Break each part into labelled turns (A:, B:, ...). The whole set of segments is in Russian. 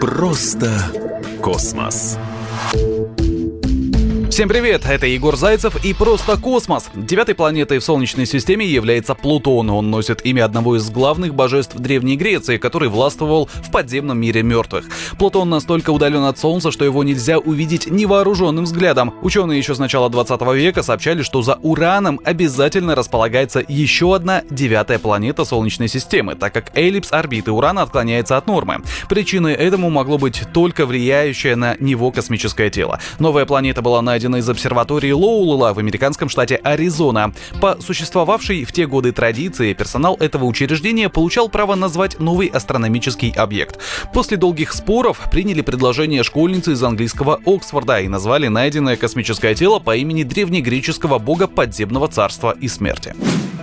A: Просто космос.
B: Всем привет, это Егор Зайцев и «Просто космос». Девятой планетой в Солнечной системе является Плутон. Он носит имя одного из главных божеств Древней Греции, который властвовал в подземном мире мертвых. Плутон настолько удален от Солнца, что его нельзя увидеть невооруженным взглядом. Ученые еще с начала 20 века сообщали, что за Ураном обязательно располагается еще одна девятая планета Солнечной системы, так как эллипс орбиты Урана отклоняется от нормы. Причиной этому могло быть только влияющее на него космическое тело. Новая планета была найдена найдена из обсерватории Лоулула в американском штате Аризона. По существовавшей в те годы традиции, персонал этого учреждения получал право назвать новый астрономический объект. После долгих споров приняли предложение школьницы из английского Оксфорда и назвали найденное космическое тело по имени древнегреческого бога подземного царства и смерти.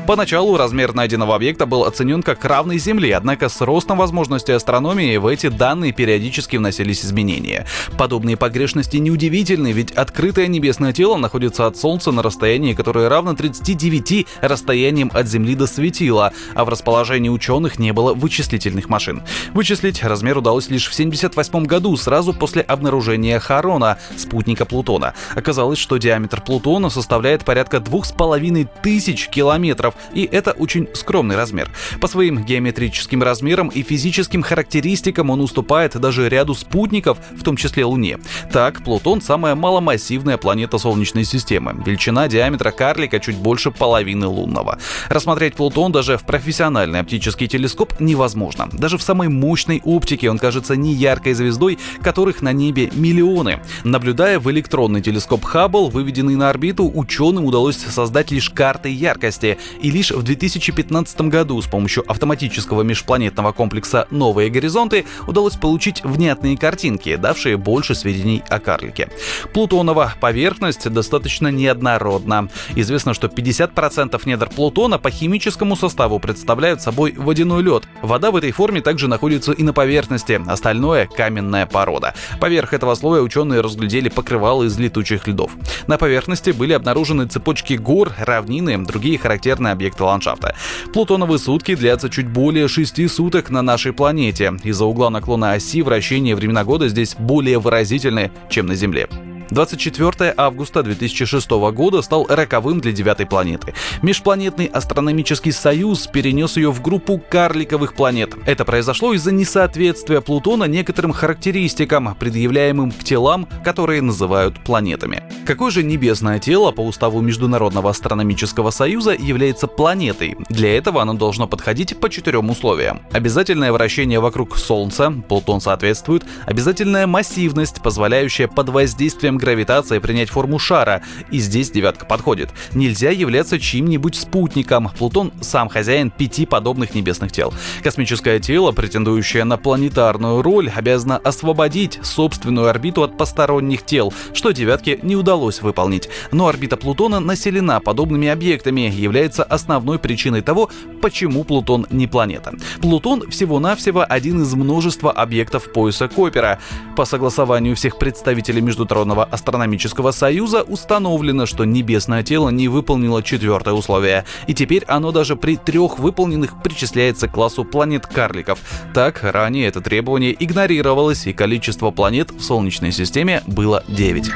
B: Поначалу размер найденного объекта был оценен как равный Земле, однако с ростом возможностей астрономии в эти данные периодически вносились изменения. Подобные погрешности неудивительны, ведь открытое небесное тело находится от Солнца на расстоянии, которое равно 39 расстояниям от Земли до светила, а в расположении ученых не было вычислительных машин. Вычислить размер удалось лишь в 1978 году, сразу после обнаружения Харона, спутника Плутона. Оказалось, что диаметр Плутона составляет порядка 2500 километров, и это очень скромный размер. По своим геометрическим размерам и физическим характеристикам он уступает даже ряду спутников, в том числе Луне. Так, Плутон самая маломассивная планета Солнечной системы. Величина диаметра карлика чуть больше половины лунного. Рассмотреть Плутон даже в профессиональный оптический телескоп невозможно. Даже в самой мощной оптике он кажется не яркой звездой, которых на небе миллионы. Наблюдая в электронный телескоп Хаббл, выведенный на орбиту, ученым удалось создать лишь карты яркости. И лишь в 2015 году с помощью автоматического межпланетного комплекса «Новые горизонты» удалось получить внятные картинки, давшие больше сведений о карлике. Плутонова поверхность достаточно неоднородна. Известно, что 50% недр Плутона по химическому составу представляют собой водяной лед. Вода в этой форме также находится и на поверхности, остальное — каменная порода. Поверх этого слоя ученые разглядели покрывало из летучих льдов. На поверхности были обнаружены цепочки гор, равнины, другие характерные объекты ландшафта. Плутоновые сутки длятся чуть более 6 суток на нашей планете. Из-за угла наклона оси вращения времена года здесь более выразительны, чем на Земле. 24 августа 2006 года стал роковым для девятой планеты. Межпланетный астрономический союз перенес ее в группу карликовых планет. Это произошло из-за несоответствия Плутона некоторым характеристикам, предъявляемым к телам, которые называют планетами. Какое же небесное тело по уставу Международного астрономического союза является планетой? Для этого оно должно подходить по четырем условиям. Обязательное вращение вокруг Солнца, Плутон соответствует, обязательная массивность, позволяющая под воздействием гравитации принять форму шара, и здесь девятка подходит. Нельзя являться чьим-нибудь спутником. Плутон сам хозяин пяти подобных небесных тел. Космическое тело, претендующее на планетарную роль, обязано освободить собственную орбиту от посторонних тел, что девятке не удалось выполнить. Но орбита Плутона населена подобными объектами, является основной причиной того, почему Плутон не планета. Плутон всего-навсего один из множества объектов пояса Копера. По согласованию всех представителей Международного астрономического союза установлено, что небесное тело не выполнило четвертое условие, и теперь оно даже при трех выполненных причисляется к классу планет-карликов. Так, ранее это требование игнорировалось, и количество планет в Солнечной системе было 9.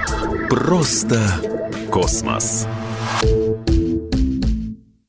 A: Просто космос.